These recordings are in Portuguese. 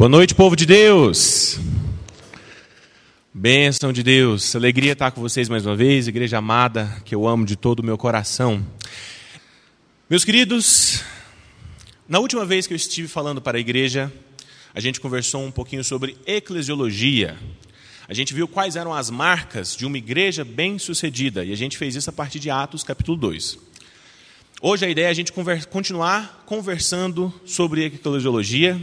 Boa noite, povo de Deus. Bênção de Deus. Alegria estar com vocês mais uma vez, igreja amada, que eu amo de todo o meu coração. Meus queridos, na última vez que eu estive falando para a igreja, a gente conversou um pouquinho sobre eclesiologia. A gente viu quais eram as marcas de uma igreja bem-sucedida, e a gente fez isso a partir de Atos, capítulo 2. Hoje a ideia é a gente conver continuar conversando sobre eclesiologia,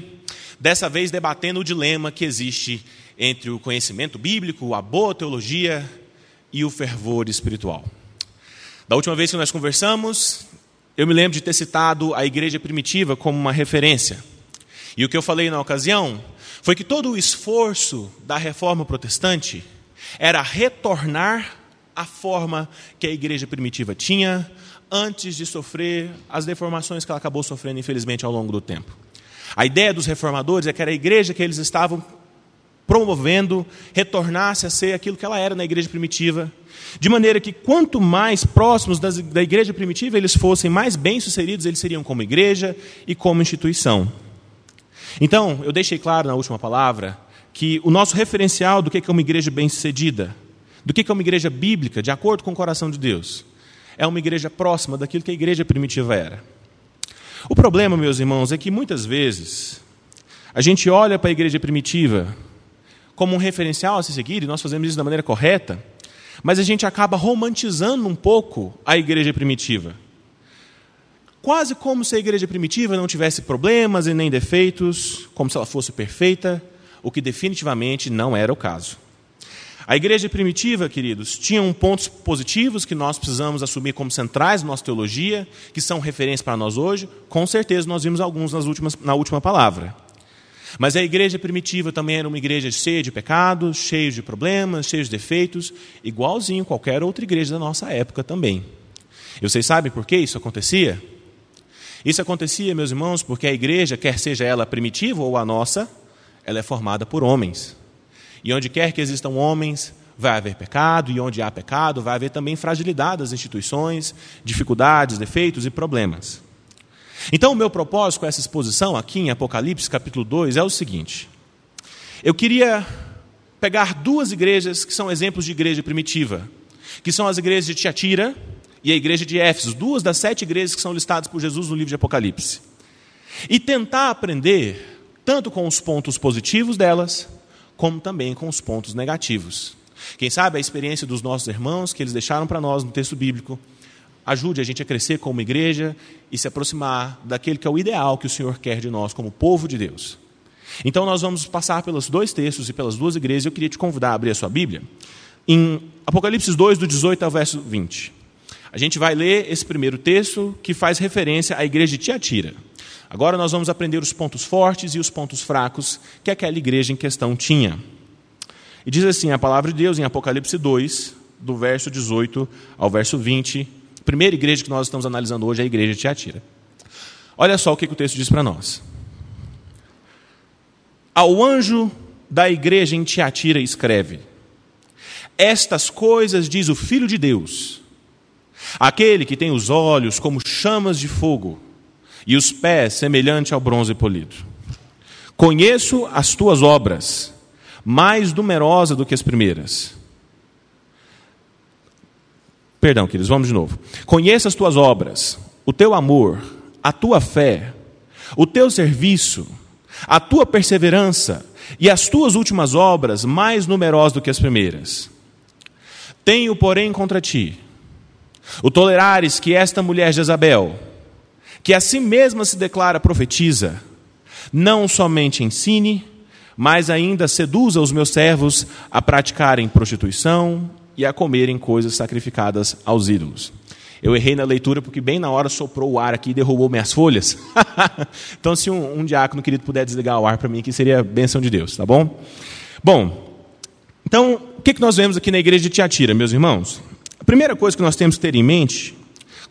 dessa vez debatendo o dilema que existe entre o conhecimento bíblico, a boa teologia e o fervor espiritual. Da última vez que nós conversamos, eu me lembro de ter citado a igreja primitiva como uma referência. E o que eu falei na ocasião foi que todo o esforço da reforma protestante era retornar à forma que a igreja primitiva tinha antes de sofrer as deformações que ela acabou sofrendo, infelizmente, ao longo do tempo. A ideia dos reformadores é que era a igreja que eles estavam promovendo retornasse a ser aquilo que ela era na igreja primitiva, de maneira que quanto mais próximos das, da igreja primitiva eles fossem, mais bem-sucedidos eles seriam como igreja e como instituição. Então, eu deixei claro na última palavra que o nosso referencial do que é uma igreja bem-sucedida, do que é uma igreja bíblica, de acordo com o coração de Deus, é uma igreja próxima daquilo que a igreja primitiva era. O problema, meus irmãos, é que muitas vezes a gente olha para a igreja primitiva como um referencial a se seguir, e nós fazemos isso da maneira correta, mas a gente acaba romantizando um pouco a igreja primitiva. Quase como se a igreja primitiva não tivesse problemas e nem defeitos, como se ela fosse perfeita, o que definitivamente não era o caso. A igreja primitiva, queridos, tinha pontos positivos que nós precisamos assumir como centrais na nossa teologia, que são referências para nós hoje. Com certeza nós vimos alguns nas últimas, na última palavra. Mas a igreja primitiva também era uma igreja cheia de pecados, cheia de problemas, cheia de defeitos, igualzinho qualquer outra igreja da nossa época também. E vocês sabem por que isso acontecia? Isso acontecia, meus irmãos, porque a igreja, quer seja ela primitiva ou a nossa, ela é formada por homens. E onde quer que existam homens, vai haver pecado, e onde há pecado, vai haver também fragilidade das instituições, dificuldades, defeitos e problemas. Então, o meu propósito com essa exposição aqui em Apocalipse, capítulo 2, é o seguinte: eu queria pegar duas igrejas que são exemplos de igreja primitiva, que são as igrejas de Tiatira e a igreja de Éfeso, duas das sete igrejas que são listadas por Jesus no livro de Apocalipse, e tentar aprender tanto com os pontos positivos delas, como também com os pontos negativos. Quem sabe a experiência dos nossos irmãos que eles deixaram para nós no texto bíblico ajude a gente a crescer como igreja e se aproximar daquele que é o ideal que o Senhor quer de nós como povo de Deus. Então nós vamos passar pelos dois textos e pelas duas igrejas. Eu queria te convidar a abrir a sua Bíblia em Apocalipse 2 do 18 ao verso 20. A gente vai ler esse primeiro texto que faz referência à igreja de Tiatira. Agora nós vamos aprender os pontos fortes e os pontos fracos que aquela igreja em questão tinha. E diz assim a palavra de Deus em Apocalipse 2, do verso 18 ao verso 20. A primeira igreja que nós estamos analisando hoje é a igreja de Tiatira. Olha só o que, o texto diz para nós. Ao anjo da igreja em Tiatira escreve: Estas coisas diz o Filho de Deus, aquele que tem os olhos como chamas de fogo e os pés semelhante ao bronze polido. Conheço as tuas obras, mais numerosa do que as primeiras. Perdão, queridos, vamos de novo. Conheço as tuas obras, o teu amor, a tua fé, o teu serviço, a tua perseverança e as tuas últimas obras, mais numerosas do que as primeiras. Tenho, porém, contra ti o tolerares que esta mulher Jezabel, que a si mesma se declara profetiza, não somente ensine, mas ainda seduza os meus servos a praticarem prostituição e a comerem coisas sacrificadas aos ídolos. Eu errei na leitura porque bem na hora soprou o ar aqui e derrubou minhas folhas. então, se um, um, diácono querido puder desligar o ar para mim aqui, seria bênção de Deus, tá bom? Bom, então, o que, que nós vemos aqui na igreja de Tiatira, meus irmãos? A primeira coisa que nós temos que ter em mente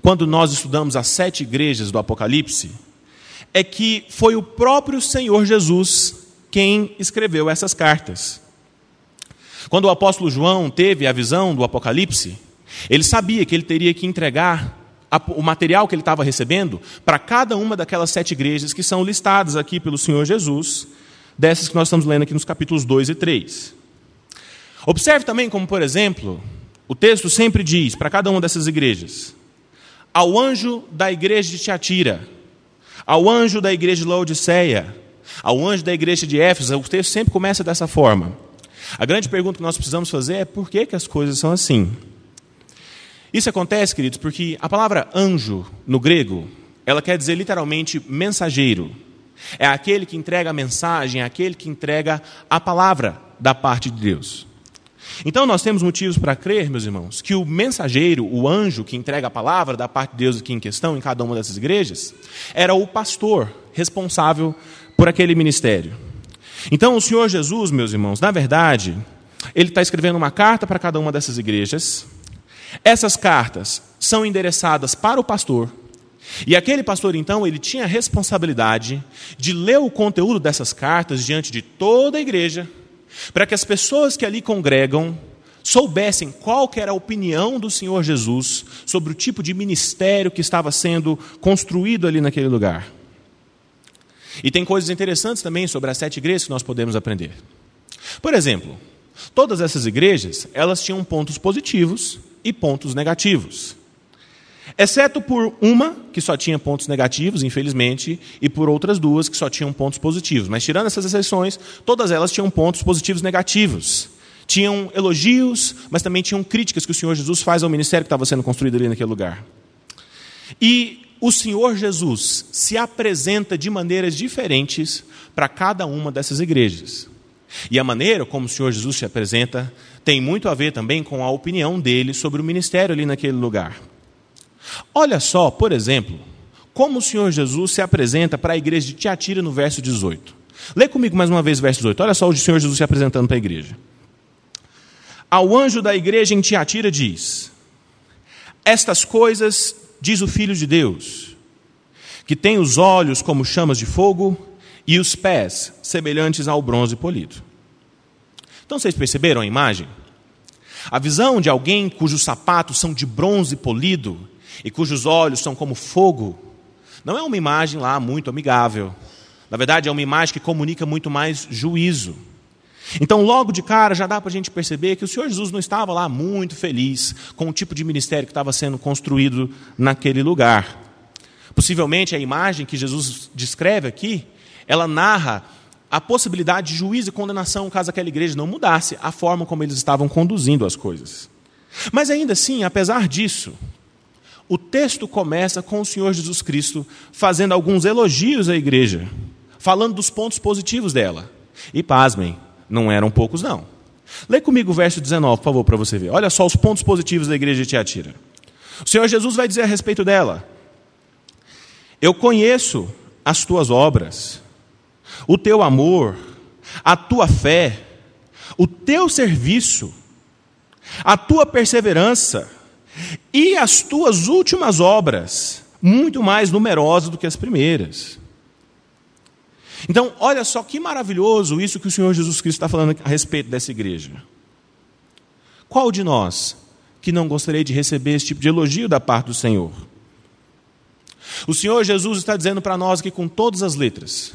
quando nós estudamos as sete igrejas do Apocalipse, é que foi o próprio Senhor Jesus quem escreveu essas cartas. Quando o apóstolo João teve a visão do Apocalipse, ele sabia que ele teria que entregar o material que ele estava recebendo para cada uma daquelas sete igrejas que são listadas aqui pelo Senhor Jesus dessas que nós estamos lendo aqui nos capítulos 2 e 3. Observe também como, por exemplo, o texto sempre diz para cada uma dessas igrejas: ao anjo da igreja de Tiatira, ao anjo da igreja de Laodiceia, ao anjo da igreja de Éfeso, o texto sempre começa dessa forma. A grande pergunta que nós precisamos fazer é por que, que as coisas são assim? Isso acontece, queridos, porque a palavra anjo no grego, ela quer dizer literalmente mensageiro. É aquele que entrega a mensagem, é aquele que entrega a palavra da parte de Deus. Então nós temos motivos para crer, meus irmãos, que o mensageiro, o anjo que entrega a palavra da parte de Deus aqui em questão, em cada uma dessas igrejas, era o pastor responsável por aquele ministério. Então o Senhor Jesus, meus irmãos, na verdade, ele está escrevendo uma carta para cada uma dessas igrejas. Essas cartas são endereçadas para o pastor. E aquele pastor, então, ele tinha a responsabilidade de ler o conteúdo dessas cartas diante de toda a igreja para que as pessoas que ali congregam soubessem qual era a opinião do Senhor Jesus sobre o tipo de ministério que estava sendo construído ali naquele lugar. E tem coisas interessantes também sobre as sete igrejas que nós podemos aprender. Por exemplo, todas essas igrejas, elas tinham pontos positivos e pontos negativos. Exceto por uma que só tinha pontos negativos, infelizmente, e por outras duas que só tinham pontos positivos. Mas tirando essas exceções, todas elas tinham pontos positivos e negativos. Tinham elogios, mas também tinham críticas que o Senhor Jesus faz ao ministério que estava sendo construído ali naquele lugar. E o Senhor Jesus se apresenta de maneiras diferentes para cada uma dessas igrejas. E a maneira como o Senhor Jesus se apresenta tem muito a ver também com a opinião dele sobre o ministério ali naquele lugar. Olha só, por exemplo, como o Senhor Jesus se apresenta para a igreja de Tiatira no verso 18. Lê comigo mais uma vez o verso 18. Olha só o Senhor Jesus se apresentando para a igreja. Ao anjo da igreja em Tiatira diz: Estas coisas diz o Filho de Deus, que tem os olhos como chamas de fogo e os pés semelhantes ao bronze polido. Então vocês perceberam a imagem? A visão de alguém cujos sapatos são de bronze polido e cujos olhos são como fogo, não é uma imagem lá muito amigável. Na verdade, é uma imagem que comunica muito mais juízo. Então, logo de cara, já dá para a gente perceber que o Senhor Jesus não estava lá muito feliz com o tipo de ministério que estava sendo construído naquele lugar. Possivelmente, a imagem que Jesus descreve aqui, ela narra a possibilidade de juízo e condenação caso aquela igreja não mudasse a forma como eles estavam conduzindo as coisas. Mas ainda assim, apesar disso, o texto começa com o Senhor Jesus Cristo fazendo alguns elogios à igreja, falando dos pontos positivos dela. E pasmem, não eram poucos, não. Lê comigo o verso 19, por favor, para você ver. Olha só os pontos positivos da igreja de Tiatira. O Senhor Jesus vai dizer a respeito dela: Eu conheço as tuas obras, o teu amor, a tua fé, o teu serviço, a tua perseverança e as tuas últimas obras, muito mais numerosas do que as primeiras. Então, olha só que maravilhoso isso que o Senhor Jesus Cristo está falando a respeito dessa igreja. Qual de nós que não gostaria de receber esse tipo de elogio da parte do Senhor? O Senhor Jesus está dizendo para nós aqui com todas as letras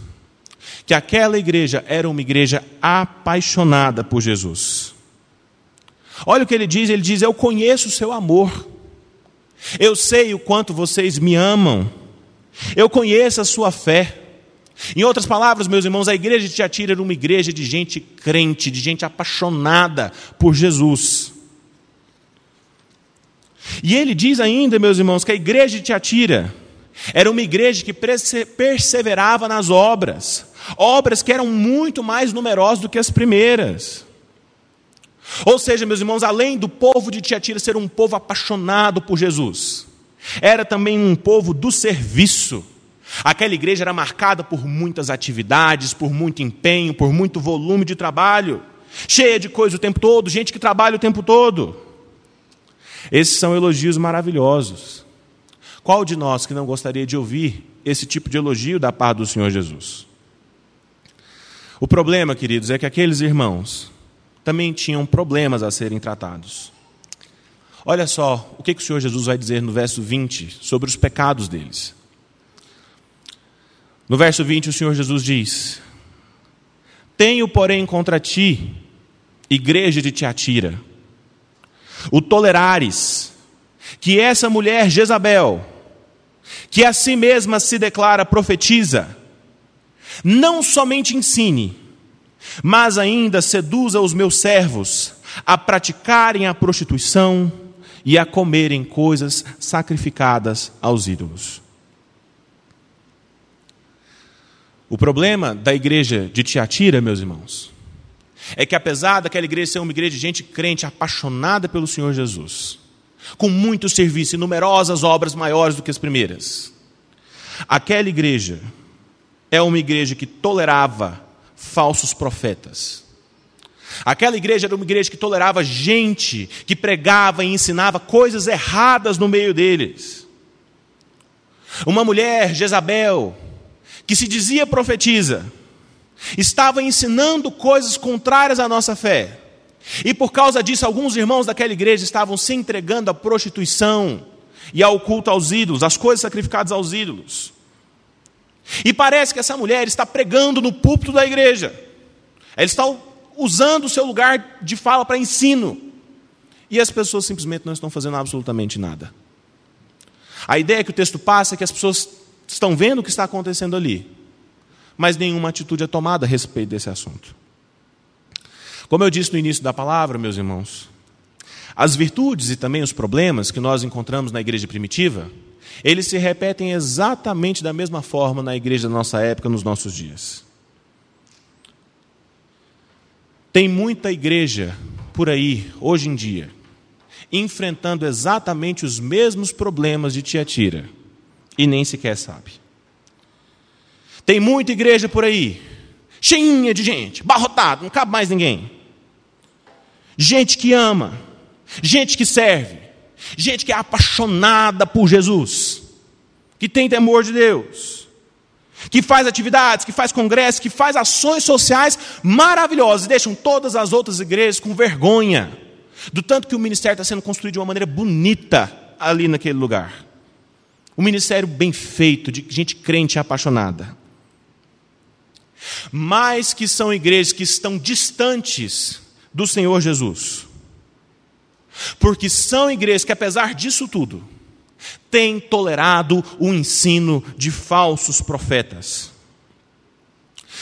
que aquela igreja era uma igreja apaixonada por Jesus. Olha o que ele diz: ele diz, Eu conheço o seu amor, eu sei o quanto vocês me amam, eu conheço a sua fé. Em outras palavras, meus irmãos, a igreja de Tiatira era uma igreja de gente crente, de gente apaixonada por Jesus. E ele diz ainda, meus irmãos, que a igreja de Tiatira era uma igreja que perseverava nas obras, obras que eram muito mais numerosas do que as primeiras. Ou seja, meus irmãos, além do povo de Tiatira ser um povo apaixonado por Jesus, era também um povo do serviço. Aquela igreja era marcada por muitas atividades, por muito empenho, por muito volume de trabalho, cheia de coisa o tempo todo, gente que trabalha o tempo todo. Esses são elogios maravilhosos. Qual de nós que não gostaria de ouvir esse tipo de elogio da parte do Senhor Jesus? O problema, queridos, é que aqueles irmãos também tinham problemas a serem tratados. Olha só o que, que o Senhor Jesus vai dizer no verso 20 sobre os pecados deles. No verso 20, o Senhor Jesus diz: Tenho, porém, contra ti, igreja de Tiatira, o tolerares, que essa mulher Jezabel, que a si mesma se declara profetiza, não somente ensine, mas ainda seduza os meus servos a praticarem a prostituição e a comerem coisas sacrificadas aos ídolos. O problema da igreja de Tiatira, meus irmãos, é que apesar daquela igreja ser uma igreja de gente crente, apaixonada pelo Senhor Jesus, com muito serviço e numerosas obras maiores do que as primeiras, aquela igreja é uma igreja que tolerava falsos profetas. Aquela igreja era uma igreja que tolerava gente que pregava e ensinava coisas erradas no meio deles. Uma mulher, Jezabel, que se dizia profetiza, estava ensinando coisas contrárias à nossa fé. E por causa disso, alguns irmãos daquela igreja estavam se entregando à prostituição e ao culto aos ídolos, às coisas sacrificadas aos ídolos. E parece que essa mulher está pregando no púlpito da igreja. Ela está usando o seu lugar de fala para ensino. E as pessoas simplesmente não estão fazendo absolutamente nada. A ideia que o texto passa é que as pessoas estão vendo o que está acontecendo ali, mas nenhuma atitude é tomada a respeito desse assunto. Como eu disse no início da palavra, meus irmãos, as virtudes e também os problemas que nós encontramos na igreja primitiva eles se repetem exatamente da mesma forma na igreja da nossa época, nos nossos dias. Tem muita igreja por aí, hoje em dia, enfrentando exatamente os mesmos problemas de Tiatira e nem sequer sabe. Tem muita igreja por aí, cheinha de gente, barrotada, não cabe mais ninguém. Gente que ama, gente que serve, Gente que é apaixonada por Jesus, que tem temor de Deus, que faz atividades, que faz congressos, que faz ações sociais maravilhosas, deixam todas as outras igrejas com vergonha, do tanto que o ministério está sendo construído de uma maneira bonita ali naquele lugar. Um ministério bem feito, de gente crente apaixonada. Mas que são igrejas que estão distantes do Senhor Jesus porque são igrejas que, apesar disso tudo, têm tolerado o ensino de falsos profetas.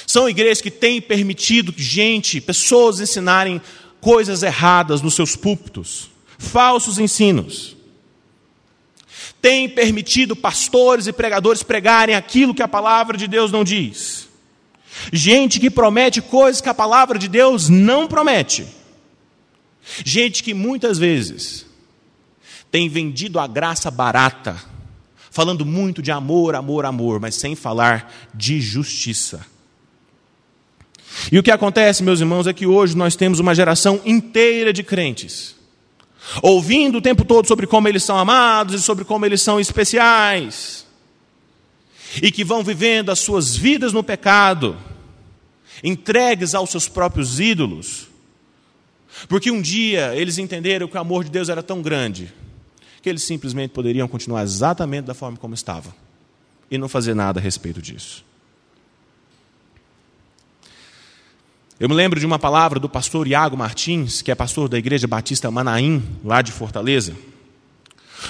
São igrejas que têm permitido gente, pessoas ensinarem coisas erradas nos seus púlpitos, falsos ensinos. Têm permitido pastores e pregadores pregarem aquilo que a palavra de Deus não diz. Gente que promete coisas que a palavra de Deus não promete. Gente que muitas vezes tem vendido a graça barata, falando muito de amor, amor, amor, mas sem falar de justiça. E o que acontece, meus irmãos, é que hoje nós temos uma geração inteira de crentes, ouvindo o tempo todo sobre como eles são amados e sobre como eles são especiais, e que vão vivendo as suas vidas no pecado, entregues aos seus próprios ídolos, porque um dia eles entenderam que o amor de Deus era tão grande que eles simplesmente poderiam continuar exatamente da forma como estavam e não fazer nada a respeito disso. Eu me lembro de uma palavra do pastor Iago Martins, que é pastor da Igreja Batista Manaim, lá de Fortaleza,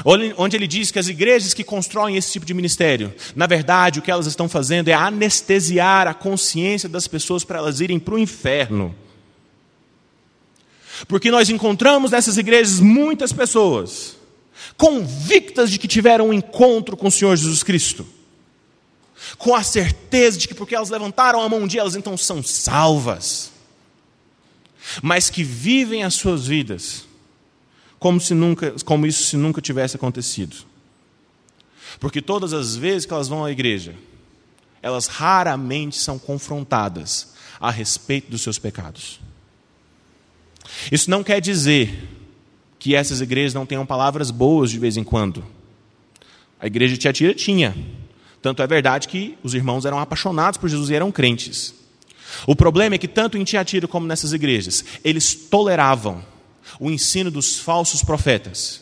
onde ele diz que as igrejas que constroem esse tipo de ministério, na verdade, o que elas estão fazendo é anestesiar a consciência das pessoas para elas irem para o inferno. Porque nós encontramos nessas igrejas muitas pessoas convictas de que tiveram um encontro com o Senhor Jesus Cristo, com a certeza de que porque elas levantaram a mão um dia, elas então são salvas, mas que vivem as suas vidas como, se nunca, como isso se nunca tivesse acontecido. Porque todas as vezes que elas vão à igreja, elas raramente são confrontadas a respeito dos seus pecados. Isso não quer dizer que essas igrejas não tenham palavras boas de vez em quando. A igreja de Tiatira tinha. Tanto é verdade que os irmãos eram apaixonados por Jesus e eram crentes. O problema é que, tanto em Tiatira como nessas igrejas, eles toleravam o ensino dos falsos profetas.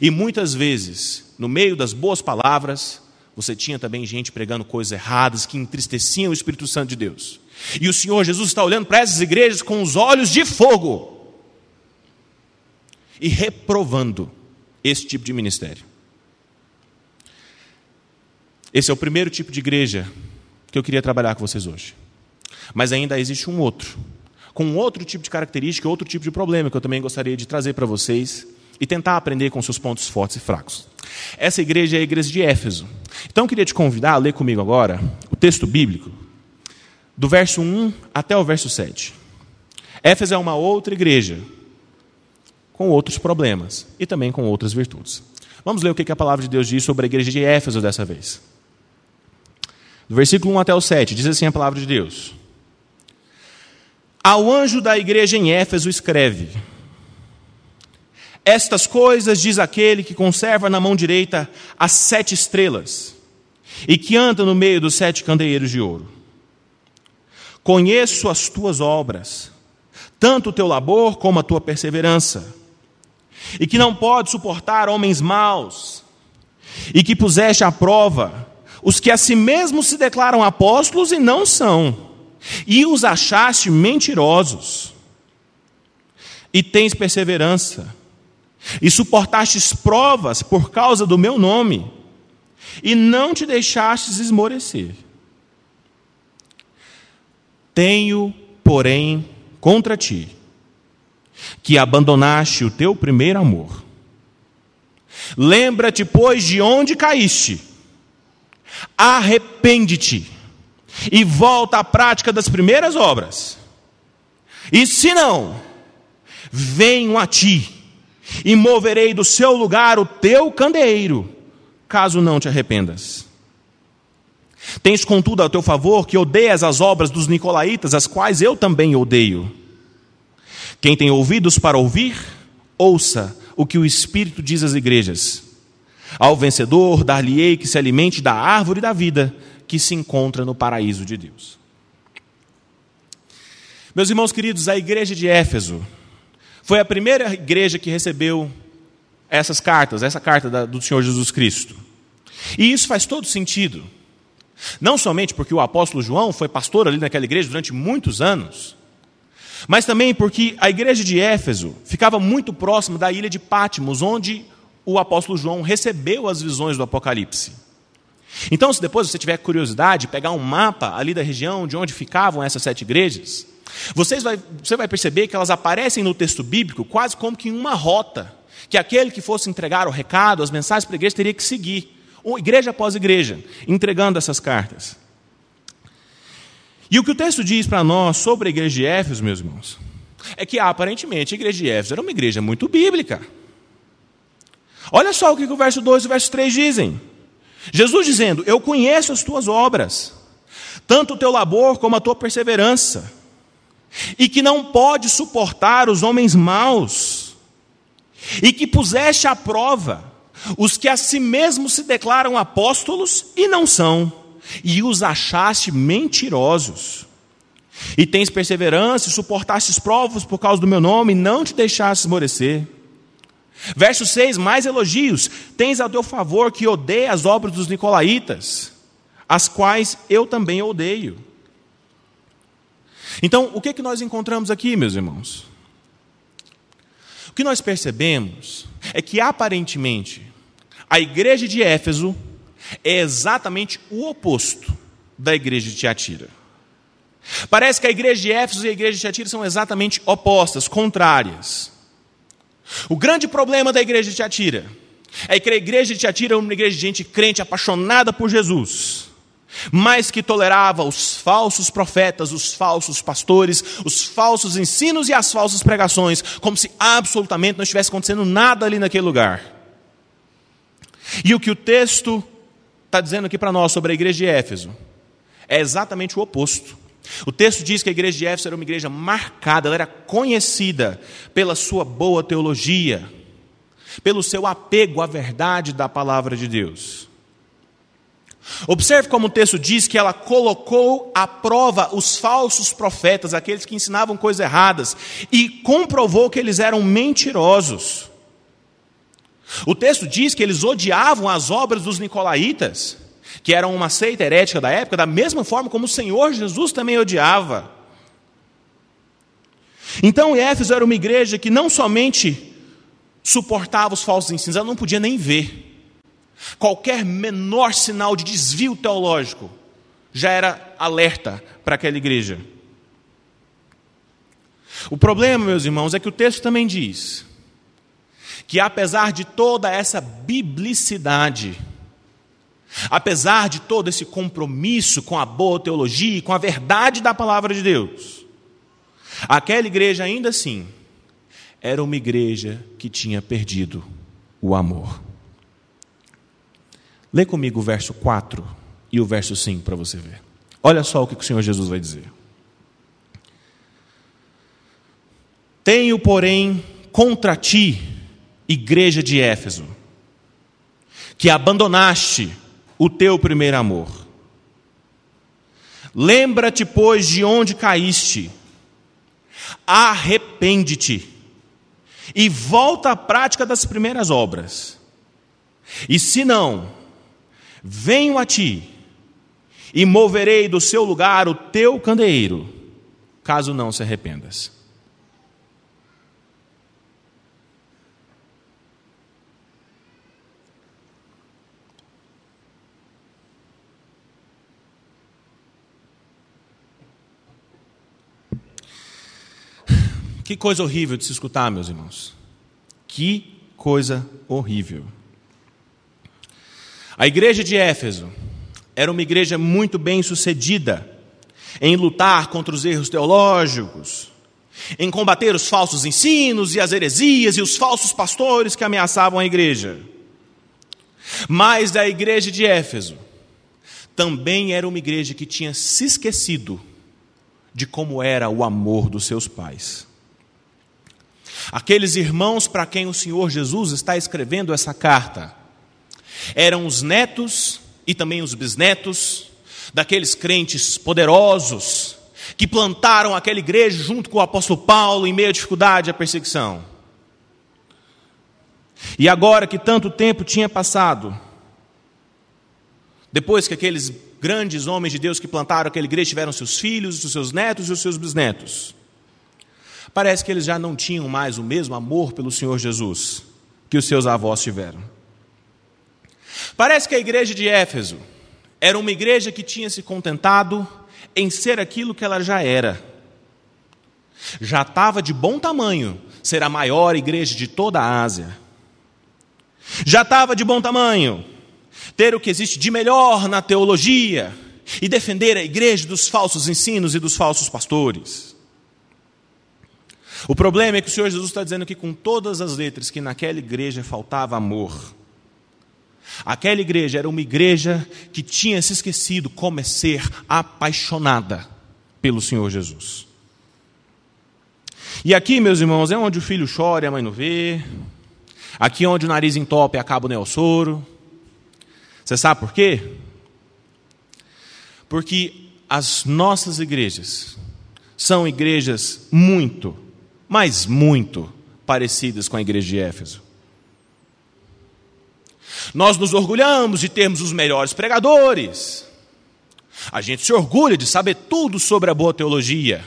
E muitas vezes, no meio das boas palavras, você tinha também gente pregando coisas erradas que entristeciam o Espírito Santo de Deus. E o Senhor Jesus está olhando para essas igrejas com os olhos de fogo e reprovando esse tipo de ministério. Esse é o primeiro tipo de igreja que eu queria trabalhar com vocês hoje. Mas ainda existe um outro, com outro tipo de característica, outro tipo de problema que eu também gostaria de trazer para vocês e tentar aprender com seus pontos fortes e fracos. Essa igreja é a igreja de Éfeso. Então eu queria te convidar a ler comigo agora o texto bíblico, do verso 1 até o verso 7. Éfeso é uma outra igreja, com outros problemas e também com outras virtudes. Vamos ler o que a palavra de Deus diz sobre a igreja de Éfeso dessa vez. Do versículo 1 até o 7, diz assim a palavra de Deus: Ao anjo da igreja em Éfeso escreve: Estas coisas diz aquele que conserva na mão direita as sete estrelas e que anda no meio dos sete candeeiros de ouro. Conheço as tuas obras, tanto o teu labor como a tua perseverança, e que não pode suportar homens maus, e que puseste à prova os que a si mesmos se declaram apóstolos e não são, e os achaste mentirosos. E tens perseverança, e suportastes provas por causa do meu nome, e não te deixastes esmorecer. Tenho, porém, contra ti, que abandonaste o teu primeiro amor. Lembra-te, pois, de onde caíste arrepende-te e volta à prática das primeiras obras. E se não, venho a ti e moverei do seu lugar o teu candeeiro, caso não te arrependas. Tens contudo a teu favor que odeias as obras dos nicolaítas, as quais eu também odeio. Quem tem ouvidos para ouvir, ouça o que o Espírito diz às igrejas. Ao vencedor, dar-lhe-ei que se alimente da árvore da vida que se encontra no paraíso de Deus. Meus irmãos queridos, a igreja de Éfeso foi a primeira igreja que recebeu essas cartas, essa carta do Senhor Jesus Cristo. E isso faz todo sentido. Não somente porque o apóstolo João foi pastor ali naquela igreja durante muitos anos, mas também porque a igreja de Éfeso ficava muito próxima da ilha de Pátimos, onde o apóstolo João recebeu as visões do Apocalipse. Então, se depois você tiver curiosidade, pegar um mapa ali da região de onde ficavam essas sete igrejas, vocês vai, você vai perceber que elas aparecem no texto bíblico quase como que em uma rota, que aquele que fosse entregar o recado, as mensagens para a igreja, teria que seguir, igreja após igreja, entregando essas cartas. E o que o texto diz para nós sobre a igreja de Éfeso, meus irmãos, é que aparentemente a igreja de Éfeso era uma igreja muito bíblica. Olha só o que o verso 2 e o verso 3 dizem. Jesus dizendo: Eu conheço as tuas obras, tanto o teu labor como a tua perseverança, e que não pode suportar os homens maus, e que puseste à prova os que a si mesmos se declaram apóstolos e não são, e os achaste mentirosos. E tens perseverança e suportastes provas por causa do meu nome, e não te deixaste esmorecer. Verso 6, mais elogios. Tens a teu favor que odeia as obras dos nicolaítas, as quais eu também odeio. Então, o que, é que nós encontramos aqui, meus irmãos? O que nós percebemos é que, aparentemente, a igreja de Éfeso é exatamente o oposto da igreja de Tiatira. Parece que a igreja de Éfeso e a igreja de Tiatira são exatamente opostas, contrárias. O grande problema da igreja de Tiatira é que a igreja de Tiatira é uma igreja de gente crente apaixonada por Jesus, mas que tolerava os falsos profetas, os falsos pastores, os falsos ensinos e as falsas pregações, como se absolutamente não estivesse acontecendo nada ali naquele lugar. E o que o texto está dizendo aqui para nós sobre a igreja de Éfeso é exatamente o oposto. O texto diz que a igreja de Éfeso era uma igreja marcada, ela era conhecida pela sua boa teologia, pelo seu apego à verdade da palavra de Deus. Observe como o texto diz que ela colocou à prova os falsos profetas, aqueles que ensinavam coisas erradas, e comprovou que eles eram mentirosos. O texto diz que eles odiavam as obras dos nicolaítas, que era uma seita herética da época, da mesma forma como o Senhor Jesus também odiava. Então, Éfeso era uma igreja que não somente suportava os falsos ensinos, ela não podia nem ver. Qualquer menor sinal de desvio teológico já era alerta para aquela igreja. O problema, meus irmãos, é que o texto também diz que apesar de toda essa biblicidade, apesar de todo esse compromisso com a boa teologia e com a verdade da palavra de Deus, aquela igreja ainda assim era uma igreja que tinha perdido o amor. Lê comigo o verso 4 e o verso 5 para você ver. Olha só o que o Senhor Jesus vai dizer. Tenho, porém, contra ti, igreja de Éfeso, que abandonaste o teu primeiro amor. Lembra-te, pois, de onde caíste, arrepende-te e volta à prática das primeiras obras. E se não, venho a ti e moverei do seu lugar o teu candeeiro, caso não se arrependas. Que coisa horrível de se escutar, meus irmãos. Que coisa horrível. A igreja de Éfeso era uma igreja muito bem sucedida em lutar contra os erros teológicos, em combater os falsos ensinos e as heresias e os falsos pastores que ameaçavam a igreja. Mas a igreja de Éfeso também era uma igreja que tinha se esquecido de como era o amor dos seus pais. Aqueles irmãos para quem o Senhor Jesus está escrevendo essa carta eram os netos e também os bisnetos daqueles crentes poderosos que plantaram aquela igreja junto com o apóstolo Paulo em meio à dificuldade e à perseguição. E agora que tanto tempo tinha passado, depois que aqueles grandes homens de Deus que plantaram aquela igreja tiveram seus filhos, os seus netos e os seus bisnetos, Parece que eles já não tinham mais o mesmo amor pelo Senhor Jesus que os seus avós tiveram. Parece que a igreja de Éfeso era uma igreja que tinha se contentado em ser aquilo que ela já era. Já estava de bom tamanho ser a maior igreja de toda a Ásia. Já estava de bom tamanho ter o que existe de melhor na teologia e defender a igreja dos falsos ensinos e dos falsos pastores. O problema é que o Senhor Jesus está dizendo que com todas as letras que naquela igreja faltava amor. Aquela igreja era uma igreja que tinha se esquecido como é ser apaixonada pelo Senhor Jesus. E aqui, meus irmãos, é onde o filho chora e a mãe não vê. Aqui é onde o nariz entope e acaba o neossoro. Você sabe por quê? Porque as nossas igrejas são igrejas muito mas muito parecidas com a igreja de Éfeso. Nós nos orgulhamos de termos os melhores pregadores. A gente se orgulha de saber tudo sobre a boa teologia,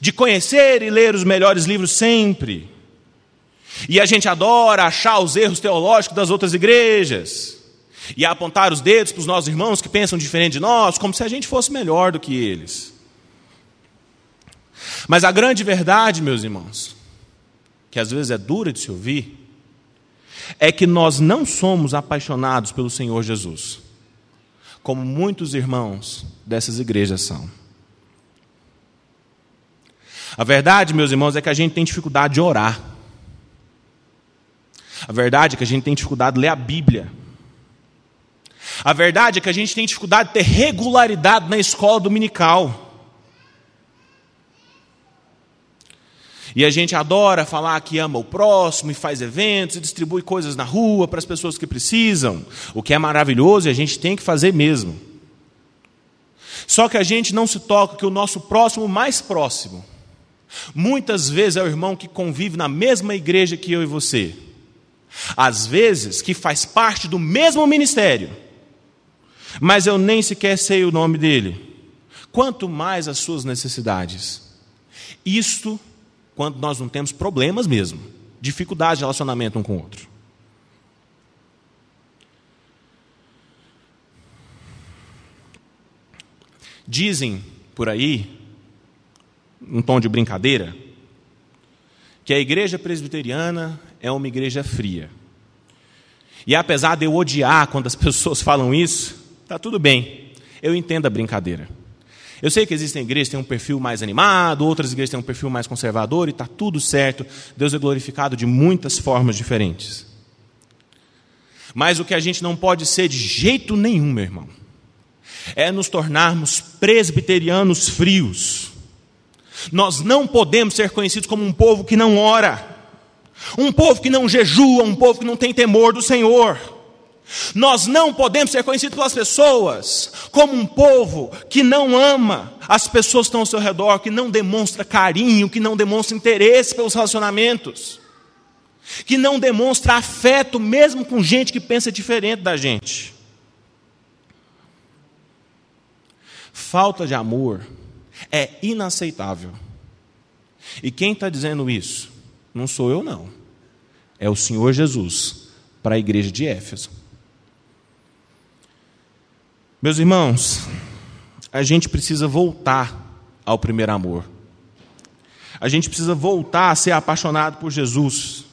de conhecer e ler os melhores livros sempre. E a gente adora achar os erros teológicos das outras igrejas e apontar os dedos para os nossos irmãos que pensam diferente de nós, como se a gente fosse melhor do que eles. Mas a grande verdade, meus irmãos, que às vezes é dura de se ouvir, é que nós não somos apaixonados pelo Senhor Jesus, como muitos irmãos dessas igrejas são. A verdade, meus irmãos, é que a gente tem dificuldade de orar. A verdade é que a gente tem dificuldade de ler a Bíblia. A verdade é que a gente tem dificuldade de ter regularidade na escola dominical. E a gente adora falar que ama o próximo e faz eventos e distribui coisas na rua para as pessoas que precisam, o que é maravilhoso e a gente tem que fazer mesmo. Só que a gente não se toca que o nosso próximo mais próximo, muitas vezes é o irmão que convive na mesma igreja que eu e você, às vezes que faz parte do mesmo ministério, mas eu nem sequer sei o nome dele. Quanto mais as suas necessidades. Isto quando nós não temos problemas mesmo, dificuldade de relacionamento um com o outro. Dizem por aí, um tom de brincadeira, que a igreja presbiteriana é uma igreja fria. E apesar de eu odiar quando as pessoas falam isso, está tudo bem, eu entendo a brincadeira. Eu sei que existem igrejas que têm um perfil mais animado, outras igrejas têm um perfil mais conservador, e está tudo certo, Deus é glorificado de muitas formas diferentes. Mas o que a gente não pode ser de jeito nenhum, meu irmão, é nos tornarmos presbiterianos frios. Nós não podemos ser conhecidos como um povo que não ora, um povo que não jejua, um povo que não tem temor do Senhor. Nós não podemos ser conhecidos pelas pessoas como um povo que não ama as pessoas que estão ao seu redor, que não demonstra carinho, que não demonstra interesse pelos relacionamentos, que não demonstra afeto mesmo com gente que pensa diferente da gente. Falta de amor é inaceitável. E quem está dizendo isso? Não sou eu, não. É o Senhor Jesus para a igreja de Éfeso. Meus irmãos, a gente precisa voltar ao primeiro amor. A gente precisa voltar a ser apaixonado por Jesus,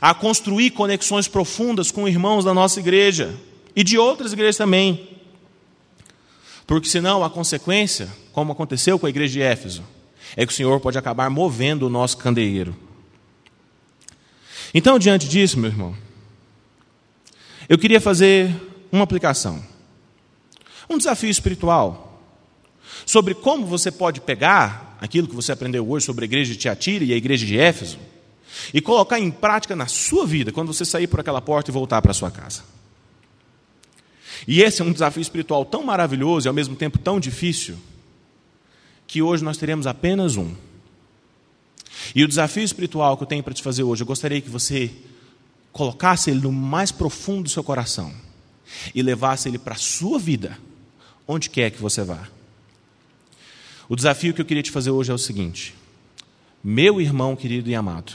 a construir conexões profundas com irmãos da nossa igreja e de outras igrejas também. Porque senão a consequência, como aconteceu com a igreja de Éfeso, é que o Senhor pode acabar movendo o nosso candeeiro. Então, diante disso, meu irmão, eu queria fazer uma aplicação um desafio espiritual sobre como você pode pegar aquilo que você aprendeu hoje sobre a igreja de Tiatira e a igreja de Éfeso e colocar em prática na sua vida quando você sair por aquela porta e voltar para sua casa. E esse é um desafio espiritual tão maravilhoso e ao mesmo tempo tão difícil que hoje nós teremos apenas um. E o desafio espiritual que eu tenho para te fazer hoje, eu gostaria que você colocasse ele no mais profundo do seu coração e levasse ele para a sua vida onde quer que você vá. O desafio que eu queria te fazer hoje é o seguinte: meu irmão querido e amado,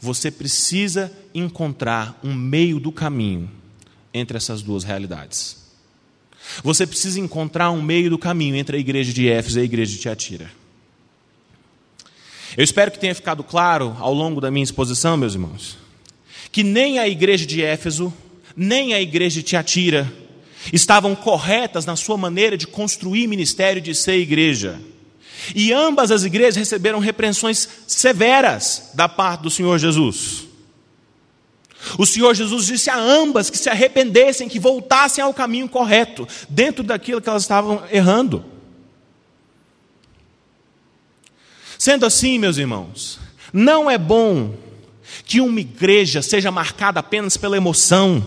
você precisa encontrar um meio do caminho entre essas duas realidades. Você precisa encontrar um meio do caminho entre a igreja de Éfeso e a igreja de Tiatira. Eu espero que tenha ficado claro ao longo da minha exposição, meus irmãos, que nem a igreja de Éfeso, nem a igreja de Tiatira estavam corretas na sua maneira de construir ministério de ser igreja. E ambas as igrejas receberam repreensões severas da parte do Senhor Jesus. O Senhor Jesus disse a ambas que se arrependessem, que voltassem ao caminho correto, dentro daquilo que elas estavam errando. Sendo assim, meus irmãos, não é bom que uma igreja seja marcada apenas pela emoção,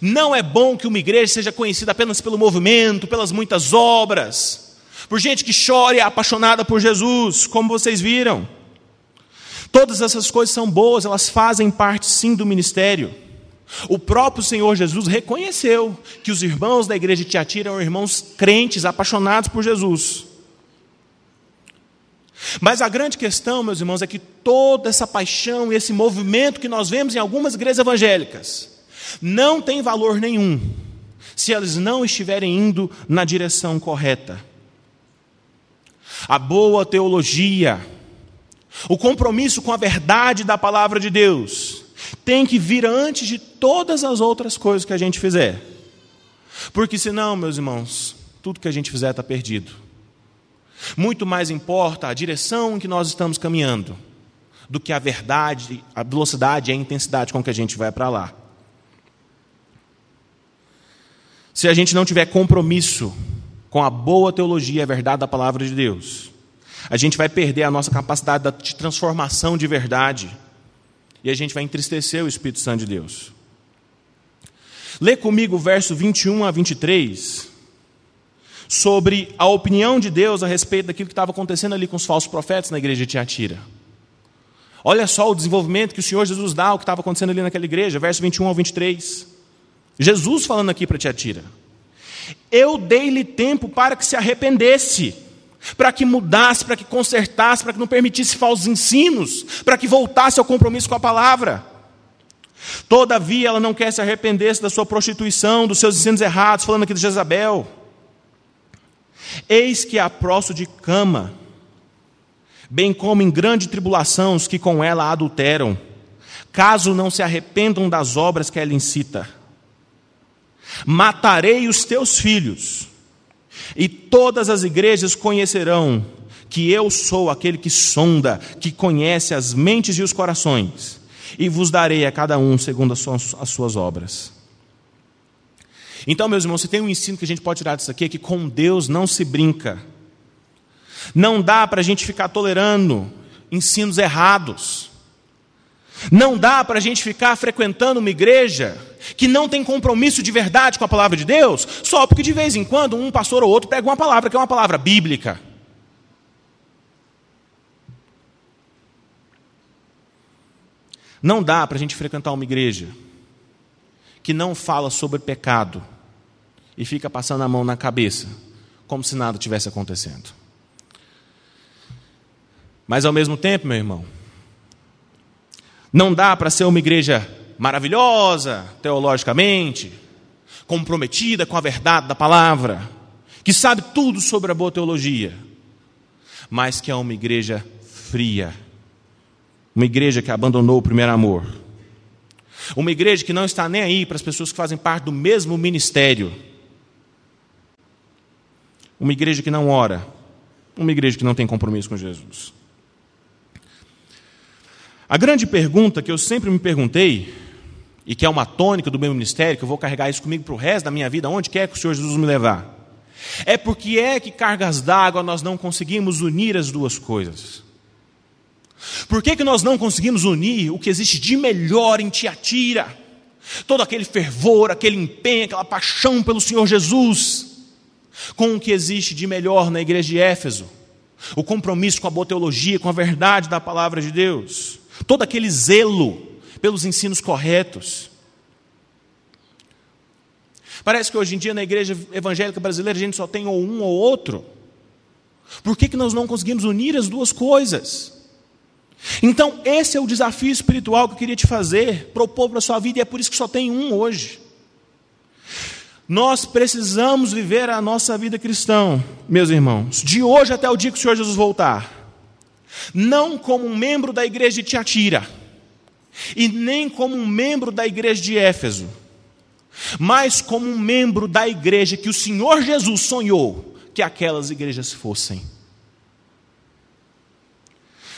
não é bom que uma igreja seja conhecida apenas pelo movimento, pelas muitas obras, por gente que chora e é apaixonada por Jesus, como vocês viram. Todas essas coisas são boas, elas fazem parte sim do ministério. O próprio Senhor Jesus reconheceu que os irmãos da igreja de Tiatira eram irmãos crentes, apaixonados por Jesus. Mas a grande questão, meus irmãos, é que toda essa paixão e esse movimento que nós vemos em algumas igrejas evangélicas, não tem valor nenhum se eles não estiverem indo na direção correta. A boa teologia, o compromisso com a verdade da palavra de Deus, tem que vir antes de todas as outras coisas que a gente fizer. Porque senão, meus irmãos, tudo que a gente fizer está perdido. Muito mais importa a direção em que nós estamos caminhando do que a verdade, a velocidade e a intensidade com que a gente vai para lá. Se a gente não tiver compromisso com a boa teologia a verdade da palavra de Deus, a gente vai perder a nossa capacidade de transformação de verdade e a gente vai entristecer o Espírito Santo de Deus. Lê comigo o verso 21 a 23 sobre a opinião de Deus a respeito daquilo que estava acontecendo ali com os falsos profetas na igreja de Tiatira. Olha só o desenvolvimento que o Senhor Jesus dá ao que estava acontecendo ali naquela igreja, verso 21 ao 23. Jesus falando aqui para Tiatira. Eu dei-lhe tempo para que se arrependesse, para que mudasse, para que consertasse, para que não permitisse falsos ensinos, para que voltasse ao compromisso com a palavra. Todavia, ela não quer se arrepender da sua prostituição, dos seus ensinos errados, falando aqui de Jezabel. Eis que a prosto de cama, bem como em grande tribulação os que com ela adulteram, caso não se arrependam das obras que ela incita. Matarei os teus filhos, e todas as igrejas conhecerão que eu sou aquele que sonda, que conhece as mentes e os corações, e vos darei a cada um segundo as suas, as suas obras. Então, meus irmãos, se tem um ensino que a gente pode tirar disso aqui, é que com Deus não se brinca. Não dá para a gente ficar tolerando ensinos errados. Não dá para a gente ficar frequentando uma igreja que não tem compromisso de verdade com a palavra de Deus, só porque de vez em quando um pastor ou outro pega uma palavra que é uma palavra bíblica. Não dá para a gente frequentar uma igreja que não fala sobre pecado e fica passando a mão na cabeça, como se nada tivesse acontecendo. Mas ao mesmo tempo, meu irmão, não dá para ser uma igreja maravilhosa teologicamente, comprometida com a verdade da palavra, que sabe tudo sobre a boa teologia, mas que é uma igreja fria, uma igreja que abandonou o primeiro amor, uma igreja que não está nem aí para as pessoas que fazem parte do mesmo ministério, uma igreja que não ora, uma igreja que não tem compromisso com Jesus. A grande pergunta que eu sempre me perguntei, e que é uma tônica do meu ministério, que eu vou carregar isso comigo para o resto da minha vida, onde quer que o Senhor Jesus me levar, é porque é que cargas d'água nós não conseguimos unir as duas coisas. Por que, que nós não conseguimos unir o que existe de melhor em Tiatira? Todo aquele fervor, aquele empenho, aquela paixão pelo Senhor Jesus, com o que existe de melhor na igreja de Éfeso, o compromisso com a boa teologia, com a verdade da palavra de Deus todo aquele zelo pelos ensinos corretos. Parece que hoje em dia na igreja evangélica brasileira a gente só tem ou um ou outro. Por que, que nós não conseguimos unir as duas coisas? Então, esse é o desafio espiritual que eu queria te fazer, propor para a sua vida, e é por isso que só tem um hoje. Nós precisamos viver a nossa vida cristã, meus irmãos, de hoje até o dia que o Senhor Jesus voltar não como um membro da igreja de Tiatira, e nem como um membro da igreja de Éfeso, mas como um membro da igreja que o Senhor Jesus sonhou que aquelas igrejas fossem.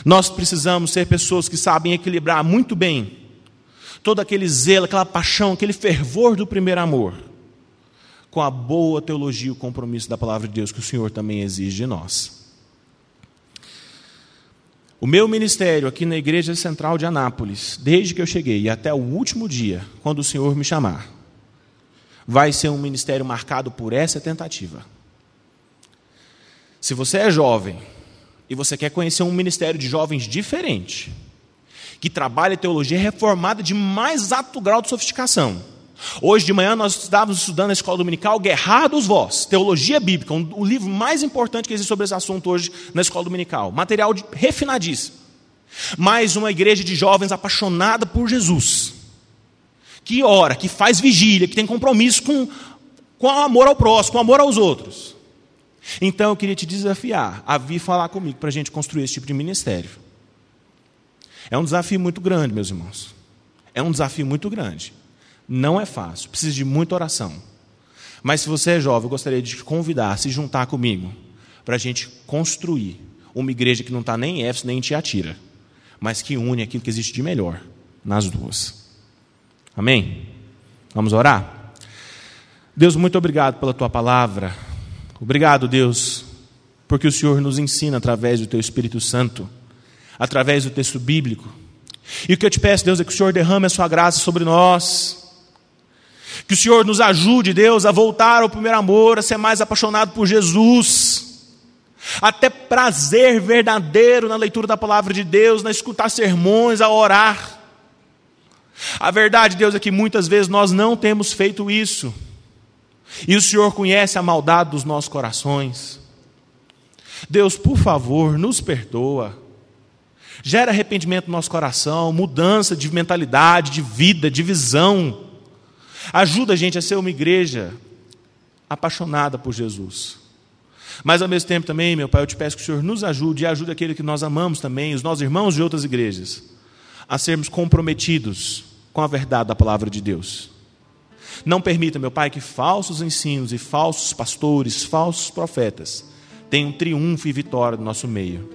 Nós precisamos ser pessoas que sabem equilibrar muito bem todo aquele zelo, aquela paixão, aquele fervor do primeiro amor, com a boa teologia e o compromisso da palavra de Deus que o Senhor também exige de nós. O meu ministério aqui na Igreja Central de Anápolis, desde que eu cheguei até o último dia, quando o Senhor me chamar, vai ser um ministério marcado por essa tentativa. Se você é jovem e você quer conhecer um ministério de jovens diferente, que trabalha teologia reformada de mais alto grau de sofisticação, Hoje de manhã nós estávamos estudando na escola dominical Guerrados Vós, Teologia Bíblica, um, o livro mais importante que existe sobre esse assunto hoje na escola dominical. Material de, refinadíssimo. Mais uma igreja de jovens apaixonada por Jesus, que ora, que faz vigília, que tem compromisso com, com o amor ao próximo, com o amor aos outros. Então eu queria te desafiar a vir falar comigo para a gente construir esse tipo de ministério. É um desafio muito grande, meus irmãos. É um desafio muito grande. Não é fácil, precisa de muita oração. Mas se você é jovem, eu gostaria de te convidar a se juntar comigo para a gente construir uma igreja que não está nem em Éfeso nem em Tiatira, mas que une aquilo que existe de melhor nas duas. Amém? Vamos orar? Deus, muito obrigado pela tua palavra. Obrigado, Deus, porque o Senhor nos ensina através do teu Espírito Santo, através do texto bíblico. E o que eu te peço, Deus, é que o Senhor derrame a sua graça sobre nós que o Senhor nos ajude, Deus, a voltar ao primeiro amor, a ser mais apaixonado por Jesus, até prazer verdadeiro na leitura da palavra de Deus, na escutar sermões, a orar. A verdade, Deus, é que muitas vezes nós não temos feito isso. E o Senhor conhece a maldade dos nossos corações. Deus, por favor, nos perdoa. Gera arrependimento no nosso coração, mudança de mentalidade, de vida, de visão. Ajuda a gente a ser uma igreja apaixonada por Jesus. Mas ao mesmo tempo também, meu Pai, eu te peço que o Senhor nos ajude e ajude aquele que nós amamos também, os nossos irmãos de outras igrejas, a sermos comprometidos com a verdade da palavra de Deus. Não permita, meu Pai, que falsos ensinos e falsos pastores, falsos profetas tenham triunfo e vitória no nosso meio.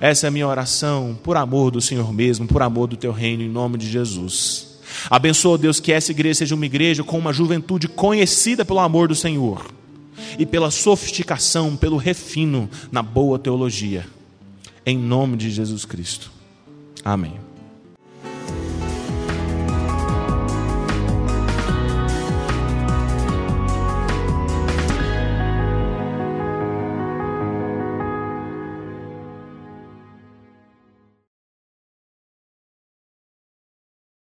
Essa é a minha oração, por amor do Senhor mesmo, por amor do teu reino, em nome de Jesus. Abençoa, Deus, que essa igreja seja uma igreja com uma juventude conhecida pelo amor do Senhor e pela sofisticação, pelo refino na boa teologia. Em nome de Jesus Cristo. Amém.